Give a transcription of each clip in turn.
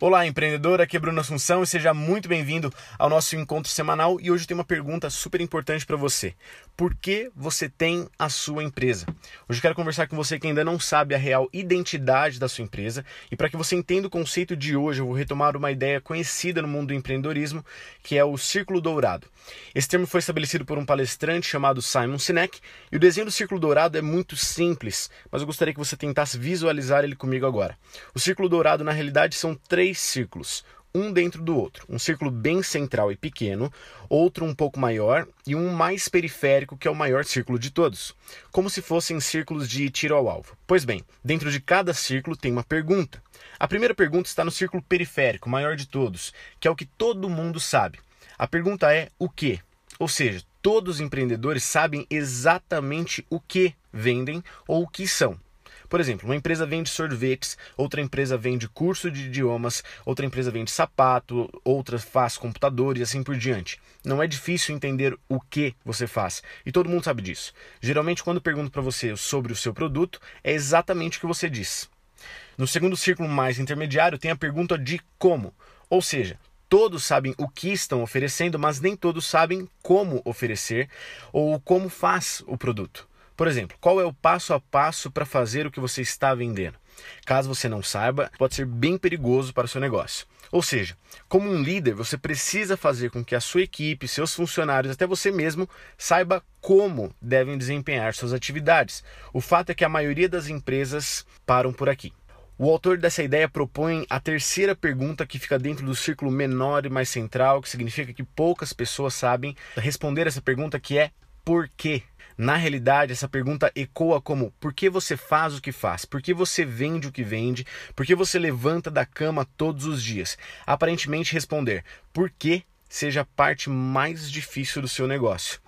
Olá, empreendedor, aqui é Bruno Assunção e seja muito bem-vindo ao nosso encontro semanal. E hoje tem uma pergunta super importante para você. Por que você tem a sua empresa? Hoje eu quero conversar com você que ainda não sabe a real identidade da sua empresa e para que você entenda o conceito de hoje, eu vou retomar uma ideia conhecida no mundo do empreendedorismo, que é o círculo dourado. Esse termo foi estabelecido por um palestrante chamado Simon Sinek e o desenho do círculo dourado é muito simples, mas eu gostaria que você tentasse visualizar ele comigo agora. O círculo dourado, na realidade, são três três círculos, um dentro do outro. Um círculo bem central e pequeno, outro um pouco maior e um mais periférico, que é o maior círculo de todos, como se fossem círculos de tiro ao alvo. Pois bem, dentro de cada círculo tem uma pergunta. A primeira pergunta está no círculo periférico, maior de todos, que é o que todo mundo sabe. A pergunta é o que? Ou seja, todos os empreendedores sabem exatamente o que vendem ou o que são. Por exemplo, uma empresa vende sorvetes, outra empresa vende curso de idiomas, outra empresa vende sapato, outra faz computadores e assim por diante. Não é difícil entender o que você faz e todo mundo sabe disso. Geralmente, quando pergunto para você sobre o seu produto, é exatamente o que você diz. No segundo círculo mais intermediário, tem a pergunta de como, ou seja, todos sabem o que estão oferecendo, mas nem todos sabem como oferecer ou como faz o produto. Por exemplo, qual é o passo a passo para fazer o que você está vendendo? Caso você não saiba, pode ser bem perigoso para o seu negócio. Ou seja, como um líder, você precisa fazer com que a sua equipe, seus funcionários, até você mesmo, saiba como devem desempenhar suas atividades. O fato é que a maioria das empresas param por aqui. O autor dessa ideia propõe a terceira pergunta que fica dentro do círculo menor e mais central, que significa que poucas pessoas sabem responder essa pergunta, que é por quê? Na realidade, essa pergunta ecoa como: por que você faz o que faz? Por que você vende o que vende? Por que você levanta da cama todos os dias? Aparentemente responder: por que seja a parte mais difícil do seu negócio.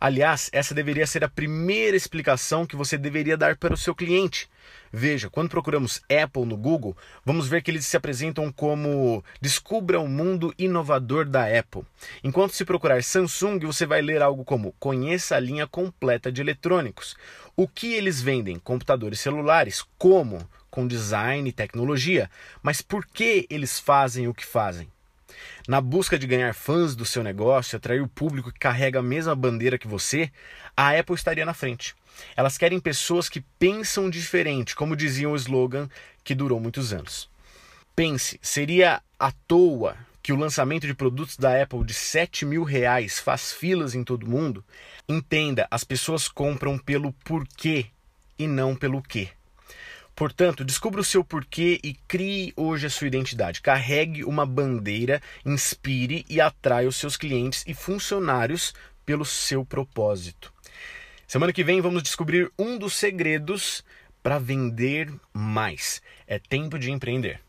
Aliás, essa deveria ser a primeira explicação que você deveria dar para o seu cliente. Veja, quando procuramos Apple no Google, vamos ver que eles se apresentam como Descubra o mundo inovador da Apple. Enquanto se procurar Samsung, você vai ler algo como Conheça a linha completa de eletrônicos. O que eles vendem? Computadores celulares. Como? Com design e tecnologia. Mas por que eles fazem o que fazem? Na busca de ganhar fãs do seu negócio, atrair o público que carrega a mesma bandeira que você, a Apple estaria na frente. Elas querem pessoas que pensam diferente, como dizia o slogan que durou muitos anos. Pense, seria à toa que o lançamento de produtos da Apple de 7 mil reais faz filas em todo mundo? Entenda, as pessoas compram pelo porquê e não pelo quê. Portanto, descubra o seu porquê e crie hoje a sua identidade. Carregue uma bandeira, inspire e atraia os seus clientes e funcionários pelo seu propósito. Semana que vem vamos descobrir um dos segredos para vender mais. É tempo de empreender.